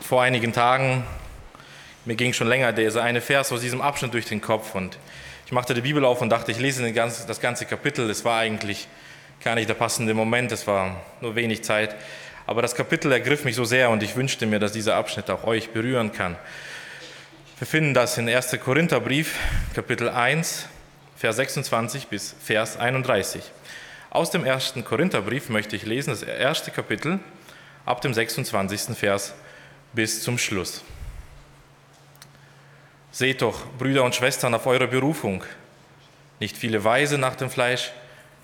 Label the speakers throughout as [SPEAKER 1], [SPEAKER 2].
[SPEAKER 1] vor einigen Tagen, mir ging schon länger dieser eine Vers aus diesem Abschnitt durch den Kopf und ich machte die Bibel auf und dachte, ich lese das ganze Kapitel. Es war eigentlich gar nicht der passende Moment, es war nur wenig Zeit. Aber das Kapitel ergriff mich so sehr und ich wünschte mir, dass dieser Abschnitt auch euch berühren kann. Wir finden das in 1. Korintherbrief, Kapitel 1, Vers 26 bis Vers 31. Aus dem 1. Korintherbrief möchte ich lesen, das erste Kapitel, ab dem 26. Vers bis zum Schluss. Seht doch, Brüder und Schwestern, auf eure Berufung. Nicht viele Weise nach dem Fleisch,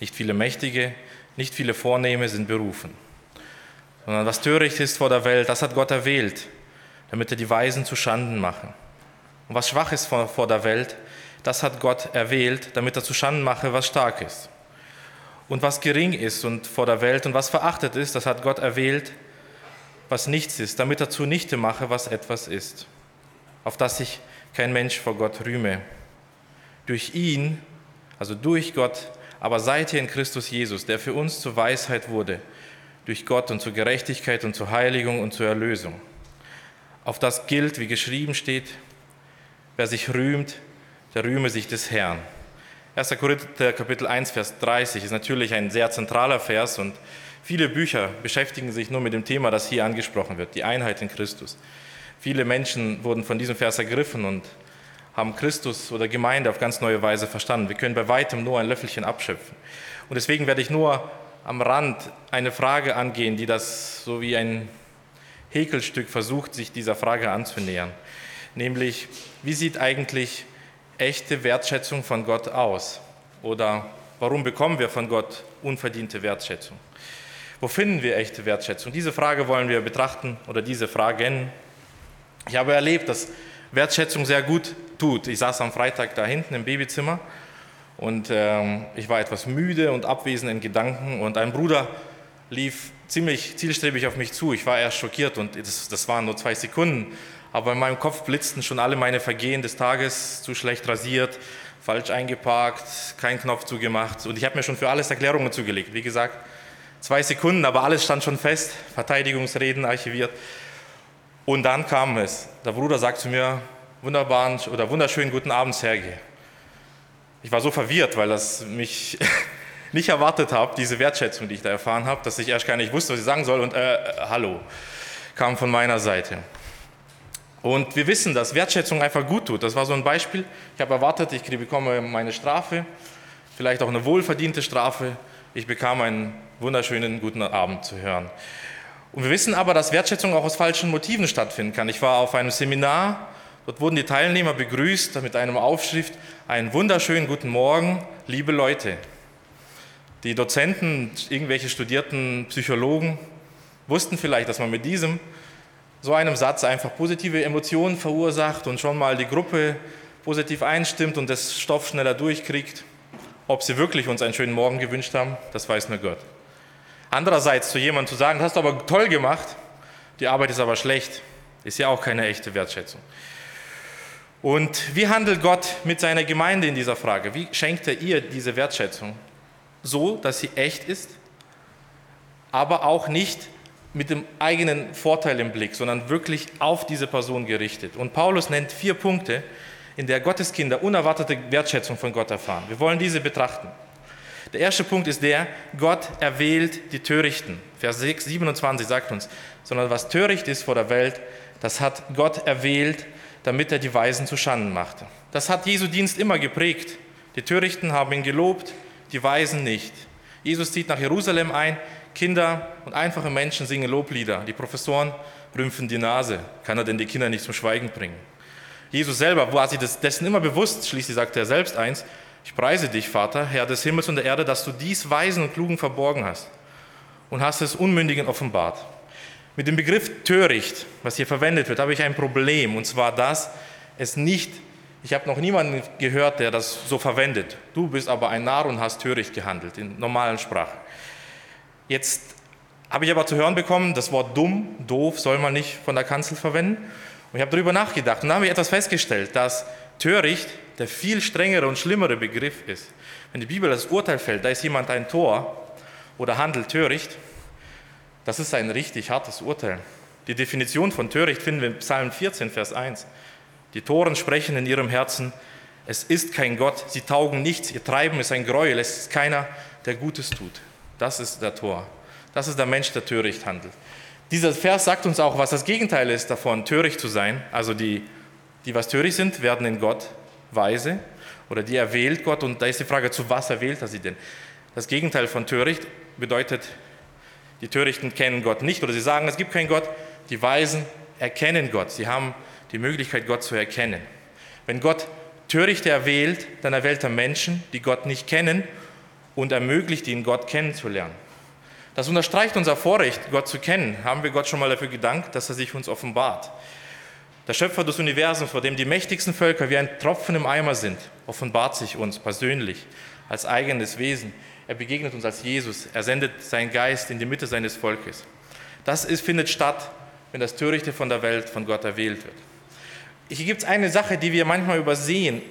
[SPEAKER 1] nicht viele Mächtige, nicht viele Vornehme sind berufen. Sondern was töricht ist vor der Welt, das hat Gott erwählt, damit er die Weisen zu Schanden mache. Und was schwach ist vor der Welt, das hat Gott erwählt, damit er zu Schanden mache, was stark ist. Und was gering ist und vor der Welt und was verachtet ist, das hat Gott erwählt, was nichts ist, damit er zunichte mache, was etwas ist, auf das sich kein Mensch vor Gott rühme. Durch ihn, also durch Gott, aber seid ihr in Christus Jesus, der für uns zur Weisheit wurde, durch Gott und zur Gerechtigkeit und zur Heiligung und zur Erlösung. Auf das gilt, wie geschrieben steht, wer sich rühmt, der rühme sich des Herrn. 1. Korinther Kapitel 1, Vers 30 ist natürlich ein sehr zentraler Vers und viele Bücher beschäftigen sich nur mit dem Thema, das hier angesprochen wird, die Einheit in Christus. Viele Menschen wurden von diesem Vers ergriffen und haben Christus oder Gemeinde auf ganz neue Weise verstanden. Wir können bei weitem nur ein Löffelchen abschöpfen. Und deswegen werde ich nur am Rand eine Frage angehen, die das so wie ein Häkelstück versucht, sich dieser Frage anzunähern. Nämlich, wie sieht eigentlich echte Wertschätzung von Gott aus? Oder warum bekommen wir von Gott unverdiente Wertschätzung? Wo finden wir echte Wertschätzung? Diese Frage wollen wir betrachten oder diese Fragen ich habe erlebt, dass Wertschätzung sehr gut tut. Ich saß am Freitag da hinten im Babyzimmer und ähm, ich war etwas müde und abwesend in Gedanken und ein Bruder lief ziemlich zielstrebig auf mich zu. Ich war erst schockiert und das, das waren nur zwei Sekunden, aber in meinem Kopf blitzten schon alle meine Vergehen des Tages, zu schlecht rasiert, falsch eingeparkt, keinen Knopf zugemacht und ich habe mir schon für alles Erklärungen zugelegt. Wie gesagt, zwei Sekunden, aber alles stand schon fest, Verteidigungsreden archiviert. Und dann kam es. Der Bruder sagt zu mir, wunderbaren oder wunderschönen guten Abend, Sergei. Ich war so verwirrt, weil das mich nicht erwartet habe, diese Wertschätzung, die ich da erfahren habe, dass ich erst gar nicht wusste, was ich sagen soll. Und äh, hallo, kam von meiner Seite. Und wir wissen, dass Wertschätzung einfach gut tut. Das war so ein Beispiel. Ich habe erwartet, ich bekomme meine Strafe, vielleicht auch eine wohlverdiente Strafe. Ich bekam einen wunderschönen guten Abend zu hören. Und wir wissen aber, dass Wertschätzung auch aus falschen Motiven stattfinden kann. Ich war auf einem Seminar, dort wurden die Teilnehmer begrüßt mit einem Aufschrift, einen wunderschönen guten Morgen, liebe Leute. Die Dozenten, irgendwelche studierten Psychologen wussten vielleicht, dass man mit diesem, so einem Satz einfach positive Emotionen verursacht und schon mal die Gruppe positiv einstimmt und das Stoff schneller durchkriegt. Ob sie wirklich uns einen schönen Morgen gewünscht haben, das weiß nur Gott. Andererseits zu jemandem zu sagen, das hast du aber toll gemacht, die Arbeit ist aber schlecht, ist ja auch keine echte Wertschätzung. Und wie handelt Gott mit seiner Gemeinde in dieser Frage? Wie schenkt er ihr diese Wertschätzung? So, dass sie echt ist, aber auch nicht mit dem eigenen Vorteil im Blick, sondern wirklich auf diese Person gerichtet. Und Paulus nennt vier Punkte, in der Gotteskinder unerwartete Wertschätzung von Gott erfahren. Wir wollen diese betrachten. Der erste Punkt ist der, Gott erwählt die Törichten. Vers 6, 27 sagt uns, sondern was töricht ist vor der Welt, das hat Gott erwählt, damit er die Weisen zu Schanden machte. Das hat Jesu Dienst immer geprägt. Die Törichten haben ihn gelobt, die Weisen nicht. Jesus zieht nach Jerusalem ein, Kinder und einfache Menschen singen Loblieder. Die Professoren rümpfen die Nase. Kann er denn die Kinder nicht zum Schweigen bringen? Jesus selber war sich dessen immer bewusst, schließlich sagte er selbst eins, ich preise dich, Vater, Herr des Himmels und der Erde, dass du dies Weisen und Klugen verborgen hast und hast es Unmündigen offenbart. Mit dem Begriff töricht, was hier verwendet wird, habe ich ein Problem, und zwar dass es nicht, ich habe noch niemanden gehört, der das so verwendet. Du bist aber ein Narr und hast töricht gehandelt, in normalen Sprache. Jetzt habe ich aber zu hören bekommen, das Wort dumm, doof soll man nicht von der Kanzel verwenden. Und ich habe darüber nachgedacht und dann habe ich etwas festgestellt, dass töricht der viel strengere und schlimmere Begriff ist. Wenn die Bibel das Urteil fällt, da ist jemand ein Tor oder handelt töricht, das ist ein richtig hartes Urteil. Die Definition von töricht finden wir in Psalm 14, Vers 1. Die Toren sprechen in ihrem Herzen, es ist kein Gott, sie taugen nichts, ihr Treiben ist ein Gräuel, es ist keiner, der Gutes tut. Das ist der Tor. Das ist der Mensch, der töricht handelt. Dieser Vers sagt uns auch, was das Gegenteil ist davon, töricht zu sein. Also die, die was töricht sind, werden in Gott weise oder die erwählt Gott. Und da ist die Frage, zu was erwählt er sie denn? Das Gegenteil von töricht bedeutet, die Törichten kennen Gott nicht oder sie sagen, es gibt keinen Gott. Die Weisen erkennen Gott. Sie haben die Möglichkeit, Gott zu erkennen. Wenn Gott Törichte erwählt, dann erwählt er Menschen, die Gott nicht kennen und ermöglicht ihnen, Gott kennenzulernen. Das unterstreicht unser Vorrecht, Gott zu kennen. Haben wir Gott schon mal dafür gedankt, dass er sich uns offenbart. Der Schöpfer des Universums, vor dem die mächtigsten Völker wie ein Tropfen im Eimer sind, offenbart sich uns persönlich als eigenes Wesen. Er begegnet uns als Jesus. Er sendet seinen Geist in die Mitte seines Volkes. Das ist, findet statt, wenn das Törichte von der Welt von Gott erwählt wird. Hier gibt es eine Sache, die wir manchmal übersehen,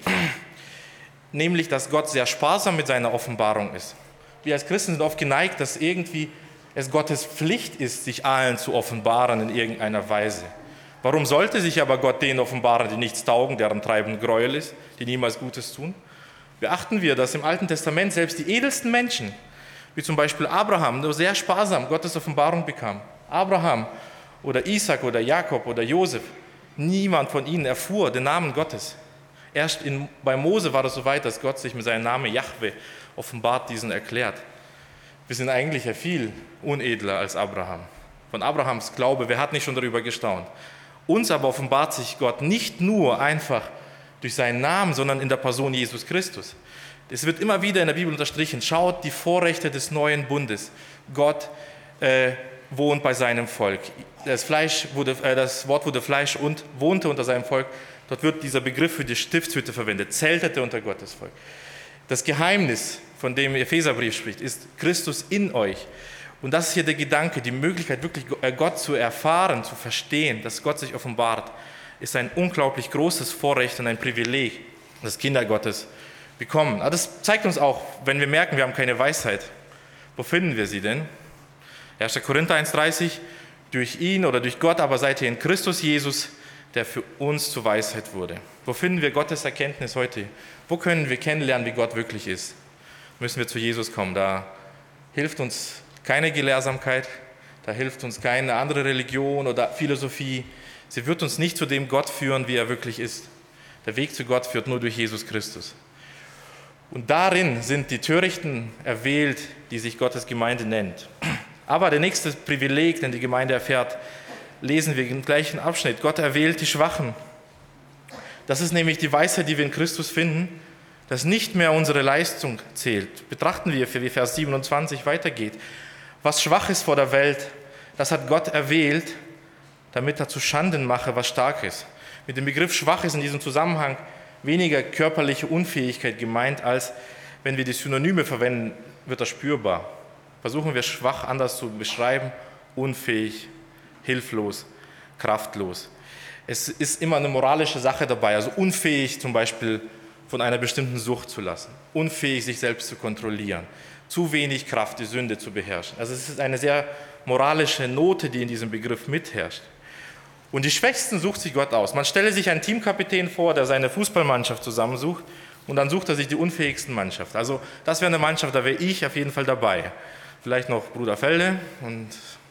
[SPEAKER 1] nämlich, dass Gott sehr sparsam mit seiner Offenbarung ist. Wir als Christen sind oft geneigt, dass irgendwie es Gottes Pflicht ist, sich allen zu offenbaren in irgendeiner Weise. Warum sollte sich aber Gott denen offenbaren, die nichts taugen, deren Treiben Gräuel ist, die niemals Gutes tun? Beachten wir, dass im Alten Testament selbst die edelsten Menschen, wie zum Beispiel Abraham, nur sehr sparsam Gottes Offenbarung bekam. Abraham oder Isaac oder Jakob oder Josef, niemand von ihnen erfuhr den Namen Gottes. Erst in, bei Mose war es so weit, dass Gott sich mit seinem Namen Yahweh offenbart diesen erklärt. Wir sind eigentlich ja viel unedler als Abraham. Von Abrahams Glaube, wer hat nicht schon darüber gestaunt? Uns aber offenbart sich Gott nicht nur einfach durch seinen Namen, sondern in der Person Jesus Christus. Es wird immer wieder in der Bibel unterstrichen, schaut die Vorrechte des neuen Bundes. Gott äh, wohnt bei seinem Volk. Das, Fleisch wurde, äh, das Wort wurde Fleisch und wohnte unter seinem Volk. Dort wird dieser Begriff für die Stiftshütte verwendet, zeltete unter Gottes Volk. Das Geheimnis, von dem Epheserbrief spricht, ist Christus in euch. Und das ist hier der Gedanke, die Möglichkeit, wirklich äh, Gott zu erfahren, zu verstehen, dass Gott sich offenbart, ist ein unglaublich großes Vorrecht und ein Privileg, das Kinder Gottes bekommen. Aber das zeigt uns auch, wenn wir merken, wir haben keine Weisheit. Wo finden wir sie denn? 1. Korinther 1,30, durch ihn oder durch Gott aber seid ihr in Christus Jesus, der für uns zur Weisheit wurde. Wo finden wir Gottes Erkenntnis heute? Wo können wir kennenlernen, wie Gott wirklich ist? Müssen wir zu Jesus kommen. Da hilft uns keine Gelehrsamkeit, da hilft uns keine andere Religion oder Philosophie. Sie wird uns nicht zu dem Gott führen, wie er wirklich ist. Der Weg zu Gott führt nur durch Jesus Christus. Und darin sind die Törichten erwählt, die sich Gottes Gemeinde nennt. Aber der nächste Privileg, den die Gemeinde erfährt, lesen wir im gleichen Abschnitt. Gott erwählt die Schwachen. Das ist nämlich die Weisheit, die wir in Christus finden, dass nicht mehr unsere Leistung zählt. Betrachten wir, wie Vers 27 weitergeht. Was schwach ist vor der Welt, das hat Gott erwählt, damit er zu Schanden mache, was stark ist. Mit dem Begriff schwach ist in diesem Zusammenhang weniger körperliche Unfähigkeit gemeint, als wenn wir die Synonyme verwenden, wird das spürbar. Versuchen wir schwach anders zu beschreiben, unfähig, hilflos, kraftlos. Es ist immer eine moralische Sache dabei, also unfähig zum Beispiel von einer bestimmten Sucht zu lassen, unfähig sich selbst zu kontrollieren, zu wenig Kraft, die Sünde zu beherrschen. Also es ist eine sehr moralische Note, die in diesem Begriff mitherrscht. Und die Schwächsten sucht sich Gott aus. Man stelle sich einen Teamkapitän vor, der seine Fußballmannschaft zusammensucht und dann sucht er sich die unfähigsten Mannschaft. Also das wäre eine Mannschaft, da wäre ich auf jeden Fall dabei. Vielleicht noch Bruder Felde und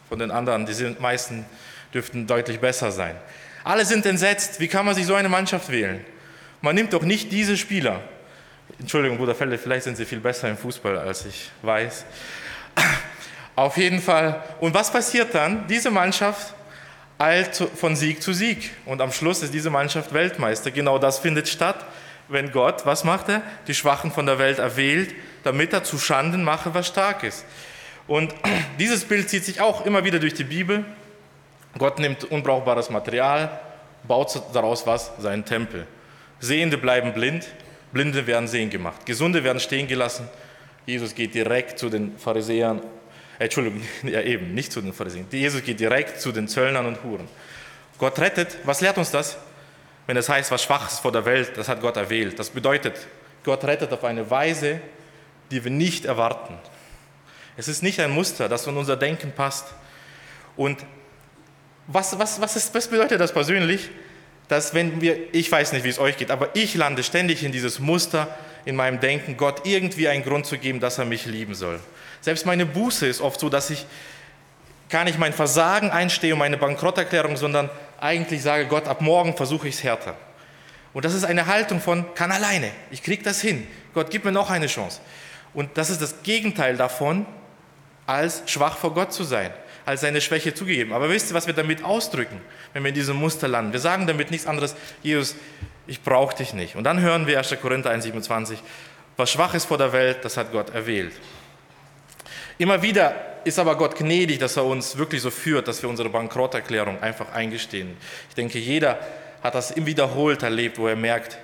[SPEAKER 1] von den anderen, die sind, meisten dürften deutlich besser sein. Alle sind entsetzt. Wie kann man sich so eine Mannschaft wählen? Man nimmt doch nicht diese Spieler. Entschuldigung, Bruder Felde, vielleicht sind sie viel besser im Fußball, als ich weiß. Auf jeden Fall. Und was passiert dann? Diese Mannschaft eilt von Sieg zu Sieg. Und am Schluss ist diese Mannschaft Weltmeister. Genau das findet statt, wenn Gott, was macht er? Die Schwachen von der Welt erwählt, damit er zu Schanden mache, was stark ist. Und dieses Bild zieht sich auch immer wieder durch die Bibel. Gott nimmt unbrauchbares Material, baut daraus was? Seinen Tempel. Sehende bleiben blind, Blinde werden sehen gemacht, Gesunde werden stehen gelassen. Jesus geht direkt zu den Pharisäern, äh, Entschuldigung, ja eben, nicht zu den Pharisäern. Jesus geht direkt zu den Zöllnern und Huren. Gott rettet, was lehrt uns das? Wenn es heißt, was schwach ist vor der Welt, das hat Gott erwählt. Das bedeutet, Gott rettet auf eine Weise, die wir nicht erwarten. Es ist nicht ein Muster, das von unser Denken passt. Und Was, was, was, ist, was bedeutet das persönlich? Dass wenn wir, ich weiß nicht, wie es euch geht, aber ich lande ständig in dieses Muster in meinem Denken, Gott irgendwie einen Grund zu geben, dass er mich lieben soll. Selbst meine Buße ist oft so, dass ich gar nicht mein Versagen einstehe und meine Bankrotterklärung, sondern eigentlich sage, Gott, ab morgen versuche ich es härter. Und das ist eine Haltung von, kann alleine, ich kriege das hin. Gott, gib mir noch eine Chance. Und das ist das Gegenteil davon, als schwach vor Gott zu sein, als seine Schwäche zugegeben. Aber wisst ihr, was wir damit ausdrücken, wenn wir in diesem Muster landen? Wir sagen damit nichts anderes, Jesus, ich brauche dich nicht. Und dann hören wir 1. Korinther 1,27, was schwach ist vor der Welt, das hat Gott erwählt. Immer wieder ist aber Gott gnädig, dass er uns wirklich so führt, dass wir unsere Bankrotterklärung einfach eingestehen. Ich denke, jeder hat das im wiederholt erlebt, wo er merkt,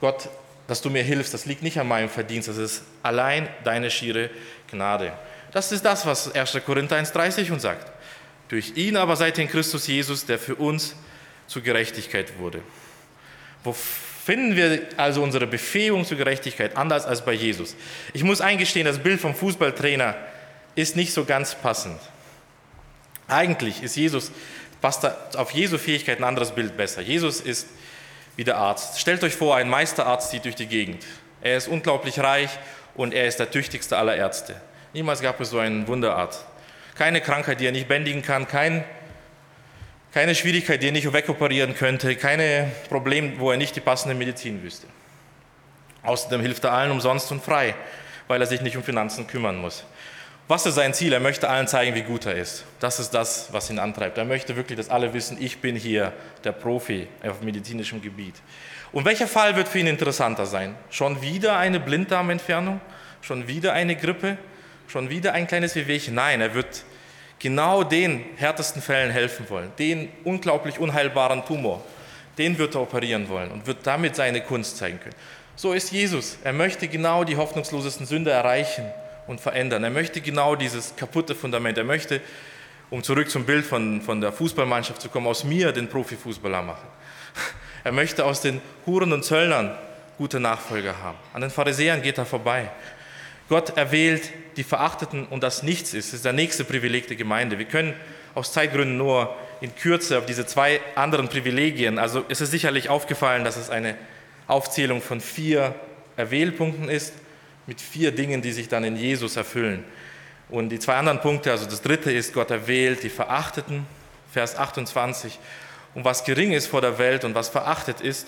[SPEAKER 1] Gott, dass du mir hilfst, das liegt nicht an meinem Verdienst, das ist allein deine schiere Gnade. Das ist das, was 1. Korinther 1,30 uns sagt. Durch ihn aber seid ihr in Christus Jesus, der für uns zur Gerechtigkeit wurde. Wo finden wir also unsere Befähigung zur Gerechtigkeit anders als bei Jesus? Ich muss eingestehen, das Bild vom Fußballtrainer ist nicht so ganz passend. Eigentlich ist Jesus, passt auf Jesu Fähigkeit ein anderes Bild besser. Jesus ist wie der Arzt. Stellt euch vor, ein Meisterarzt zieht durch die Gegend. Er ist unglaublich reich und er ist der tüchtigste aller Ärzte. Niemals gab es so einen Wunderarzt. Keine Krankheit, die er nicht bändigen kann, kein, keine Schwierigkeit, die er nicht wegoperieren könnte, keine Problem, wo er nicht die passende Medizin wüsste. Außerdem hilft er allen umsonst und frei, weil er sich nicht um Finanzen kümmern muss. Was ist sein Ziel? Er möchte allen zeigen, wie gut er ist. Das ist das, was ihn antreibt. Er möchte wirklich, dass alle wissen, ich bin hier der Profi auf medizinischem Gebiet. Und welcher Fall wird für ihn interessanter sein? Schon wieder eine Blinddarmentfernung? Schon wieder eine Grippe? Schon wieder ein kleines Wehwehchen? Nein, er wird genau den härtesten Fällen helfen wollen. Den unglaublich unheilbaren Tumor. Den wird er operieren wollen und wird damit seine Kunst zeigen können. So ist Jesus. Er möchte genau die hoffnungslosesten Sünder erreichen und verändern. Er möchte genau dieses kaputte Fundament. Er möchte, um zurück zum Bild von, von der Fußballmannschaft zu kommen, aus mir den Profifußballer machen. Er möchte aus den Huren und Zöllnern gute Nachfolger haben. An den Pharisäern geht er vorbei. Gott erwählt die Verachteten und das Nichts ist. Das ist der nächste Privileg der Gemeinde. Wir können aus Zeitgründen nur in Kürze auf diese zwei anderen Privilegien. Also ist es sicherlich aufgefallen, dass es eine Aufzählung von vier Erwählpunkten ist mit vier Dingen, die sich dann in Jesus erfüllen. Und die zwei anderen Punkte, also das dritte ist, Gott erwählt die Verachteten, Vers 28. Und was gering ist vor der Welt und was verachtet ist,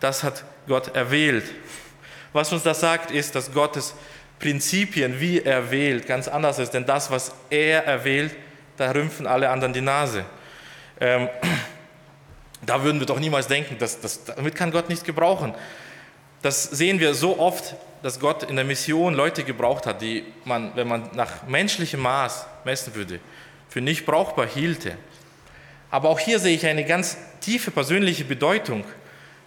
[SPEAKER 1] das hat Gott erwählt. Was uns das sagt, ist, dass Gottes Prinzipien, wie er wählt, ganz anders ist. Denn das, was er erwählt, da rümpfen alle anderen die Nase. Ähm, da würden wir doch niemals denken, dass, dass, damit kann Gott nichts gebrauchen. Das sehen wir so oft dass Gott in der Mission Leute gebraucht hat, die man, wenn man nach menschlichem Maß messen würde, für nicht brauchbar hielte. Aber auch hier sehe ich eine ganz tiefe persönliche Bedeutung,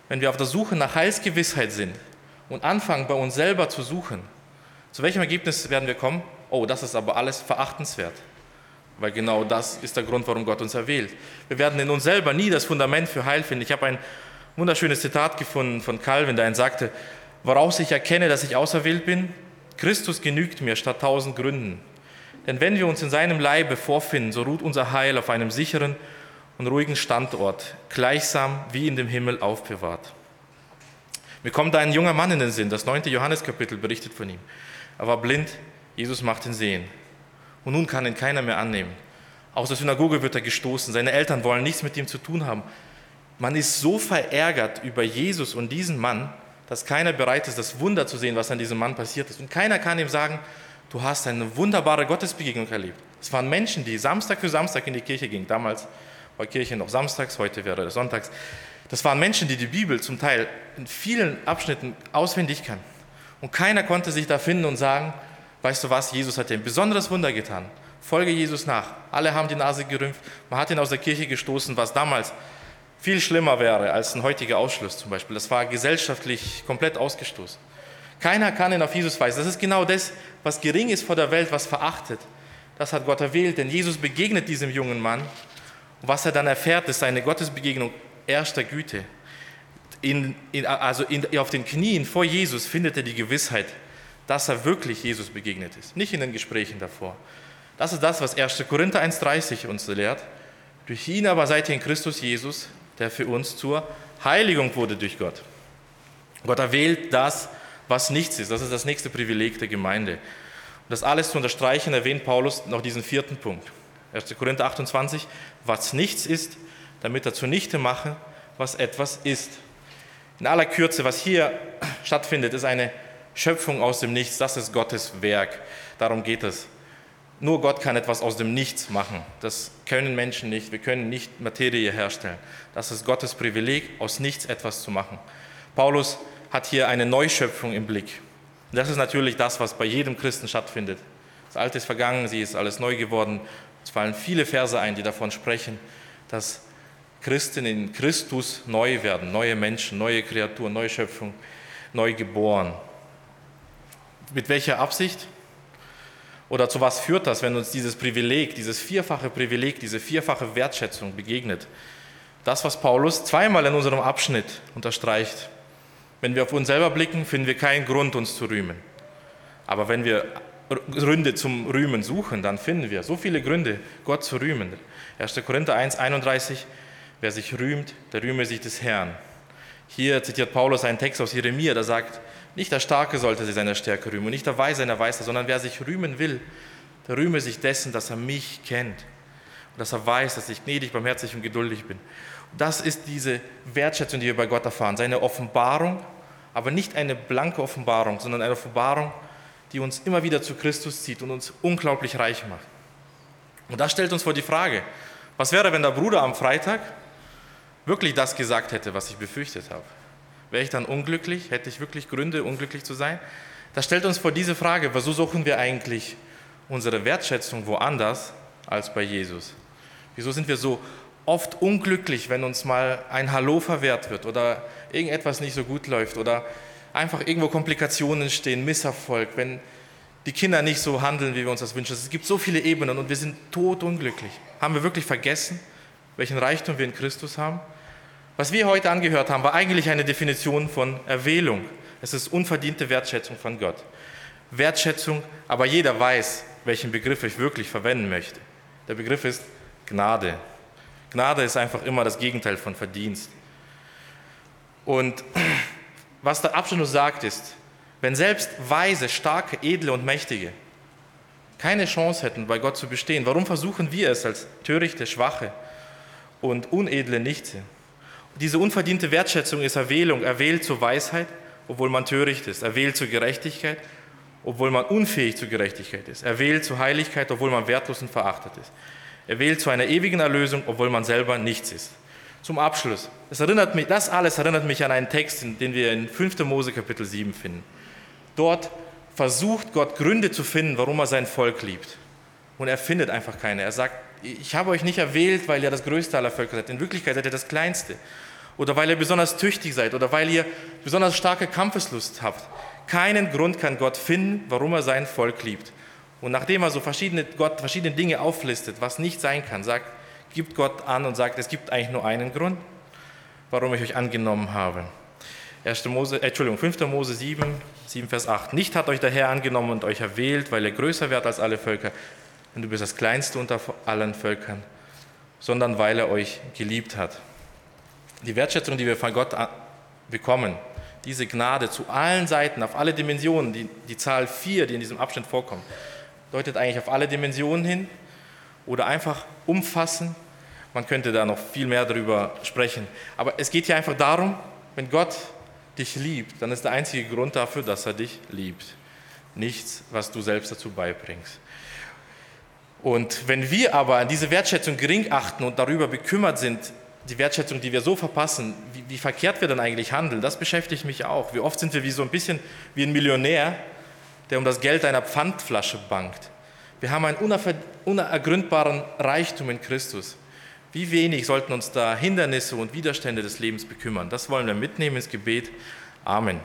[SPEAKER 1] wenn wir auf der Suche nach Heilsgewissheit sind und anfangen, bei uns selber zu suchen. Zu welchem Ergebnis werden wir kommen? Oh, das ist aber alles verachtenswert. Weil genau das ist der Grund, warum Gott uns erwählt. Wir werden in uns selber nie das Fundament für Heil finden. Ich habe ein wunderschönes Zitat gefunden von Calvin, der sagte, woraus ich erkenne, dass ich auserwählt bin? Christus genügt mir statt tausend Gründen. Denn wenn wir uns in seinem Leibe vorfinden, so ruht unser Heil auf einem sicheren und ruhigen Standort, gleichsam wie in dem Himmel aufbewahrt. Mir kommt da ein junger Mann in den Sinn, das neunte Johanneskapitel berichtet von ihm. Er war blind, Jesus macht ihn sehen. Und nun kann ihn keiner mehr annehmen. Aus der Synagoge wird er gestoßen, seine Eltern wollen nichts mit ihm zu tun haben. Man ist so verärgert über Jesus und diesen Mann, dass keiner bereit ist, das Wunder zu sehen, was an diesem Mann passiert ist. Und keiner kann ihm sagen, du hast eine wunderbare Gottesbegegnung erlebt. Es waren Menschen, die Samstag für Samstag in die Kirche gingen. Damals war Kirche noch samstags, heute wäre es sonntags. Das waren Menschen, die die Bibel zum Teil in vielen Abschnitten auswendig kannten. Und keiner konnte sich da finden und sagen, weißt du was, Jesus hat dir ein besonderes Wunder getan. Folge Jesus nach. Alle haben die Nase gerümpft. Man hat ihn aus der Kirche gestoßen, was damals viel schlimmer wäre als ein heutiger Ausschluss zum Beispiel. Das war gesellschaftlich komplett ausgestoßen. Keiner kann ihn auf Jesus weisen. Das ist genau das, was gering ist vor der Welt, was verachtet. Das hat Gott erwählt, denn Jesus begegnet diesem jungen Mann. Und was er dann erfährt, ist eine Gottesbegegnung erster Güte. In, in, also in, auf den Knien vor Jesus findet er die Gewissheit, dass er wirklich Jesus begegnet ist, nicht in den Gesprächen davor. Das ist das, was 1. Korinther 1,30 uns lehrt. Durch ihn aber seid ihr in Christus Jesus, der für uns zur Heiligung wurde durch Gott. Gott erwählt das, was nichts ist. Das ist das nächste Privileg der Gemeinde. Um das alles zu unterstreichen, erwähnt Paulus noch diesen vierten Punkt. 1. Korinther 28, was nichts ist, damit er zunichte mache, was etwas ist. In aller Kürze, was hier stattfindet, ist eine Schöpfung aus dem Nichts. Das ist Gottes Werk. Darum geht es. Nur Gott kann etwas aus dem Nichts machen. Das können Menschen nicht. Wir können nicht Materie herstellen. Das ist Gottes Privileg, aus nichts etwas zu machen. Paulus hat hier eine Neuschöpfung im Blick. Das ist natürlich das, was bei jedem Christen stattfindet. Das Alte ist vergangen, sie ist alles neu geworden. Es fallen viele Verse ein, die davon sprechen, dass Christen in Christus neu werden, neue Menschen, neue Kreaturen, neue Schöpfung, neu geboren. Mit welcher Absicht? Oder zu was führt das, wenn uns dieses Privileg, dieses vierfache Privileg, diese vierfache Wertschätzung begegnet? Das, was Paulus zweimal in unserem Abschnitt unterstreicht. Wenn wir auf uns selber blicken, finden wir keinen Grund, uns zu rühmen. Aber wenn wir Gründe zum Rühmen suchen, dann finden wir so viele Gründe, Gott zu rühmen. 1. Korinther 1, 31, wer sich rühmt, der rühme sich des Herrn. Hier zitiert Paulus einen Text aus Jeremia, der sagt, nicht der Starke sollte sich seiner Stärke rühmen nicht der Weise seiner Weisheit, sondern wer sich rühmen will, der rühme sich dessen, dass er mich kennt und dass er weiß, dass ich gnädig, barmherzig und geduldig bin. Und das ist diese Wertschätzung, die wir bei Gott erfahren, seine Offenbarung, aber nicht eine blanke Offenbarung, sondern eine Offenbarung, die uns immer wieder zu Christus zieht und uns unglaublich reich macht. Und das stellt uns vor die Frage, was wäre, wenn der Bruder am Freitag wirklich das gesagt hätte, was ich befürchtet habe? Wäre ich dann unglücklich? Hätte ich wirklich Gründe, unglücklich zu sein? Das stellt uns vor diese Frage, wieso suchen wir eigentlich unsere Wertschätzung woanders als bei Jesus? Wieso sind wir so oft unglücklich, wenn uns mal ein Hallo verwehrt wird oder irgendetwas nicht so gut läuft oder einfach irgendwo Komplikationen stehen, Misserfolg, wenn die Kinder nicht so handeln, wie wir uns das wünschen. Es gibt so viele Ebenen und wir sind totunglücklich. Haben wir wirklich vergessen, welchen Reichtum wir in Christus haben? Was wir heute angehört haben, war eigentlich eine Definition von Erwählung. Es ist unverdiente Wertschätzung von Gott. Wertschätzung, aber jeder weiß, welchen Begriff ich wirklich verwenden möchte. Der Begriff ist Gnade. Gnade ist einfach immer das Gegenteil von Verdienst. Und was der Abschnitt sagt ist, wenn selbst Weise, Starke, Edle und Mächtige keine Chance hätten, bei Gott zu bestehen, warum versuchen wir es als törichte, schwache und unedle Nichte? Diese unverdiente Wertschätzung ist Erwählung, erwählt zur Weisheit, obwohl man töricht ist, erwählt zur Gerechtigkeit, obwohl man unfähig zur Gerechtigkeit ist, erwählt zur Heiligkeit, obwohl man wertlos und verachtet ist, erwählt zu einer ewigen Erlösung, obwohl man selber nichts ist. Zum Abschluss, das, erinnert mich, das alles erinnert mich an einen Text, den wir in 5. Mose Kapitel 7 finden. Dort versucht Gott Gründe zu finden, warum er sein Volk liebt. Und er findet einfach keine. Er sagt, ich habe euch nicht erwählt, weil ihr das größte aller Völker seid. In Wirklichkeit seid ihr das kleinste oder weil ihr besonders tüchtig seid oder weil ihr besonders starke Kampfeslust habt. Keinen Grund kann Gott finden, warum er sein Volk liebt. Und nachdem er so verschiedene, Gott verschiedene Dinge auflistet, was nicht sein kann, sagt, gibt Gott an und sagt, es gibt eigentlich nur einen Grund, warum ich euch angenommen habe. 1. Mose, äh, Entschuldigung, 5. Mose 7, 7, Vers 8. Nicht hat euch der Herr angenommen und euch erwählt, weil ihr größer werdet als alle Völker, denn du bist das Kleinste unter allen Völkern, sondern weil er euch geliebt hat. Die Wertschätzung, die wir von Gott bekommen, diese Gnade zu allen Seiten, auf alle Dimensionen, die, die Zahl 4, die in diesem Abschnitt vorkommt, deutet eigentlich auf alle Dimensionen hin oder einfach umfassen. Man könnte da noch viel mehr darüber sprechen. Aber es geht hier einfach darum, wenn Gott dich liebt, dann ist der einzige Grund dafür, dass er dich liebt. Nichts, was du selbst dazu beibringst. Und wenn wir aber diese Wertschätzung gering achten und darüber bekümmert sind, die Wertschätzung, die wir so verpassen, wie, wie, verkehrt wir dann eigentlich handeln, das beschäftigt mich auch. Wie oft sind wir wie so ein bisschen wie ein Millionär, der um das Geld einer Pfandflasche bangt. Wir haben einen unergründbaren Reichtum in Christus. Wie wenig sollten uns da Hindernisse und Widerstände des Lebens bekümmern? Das wollen wir mitnehmen ins Gebet. Amen.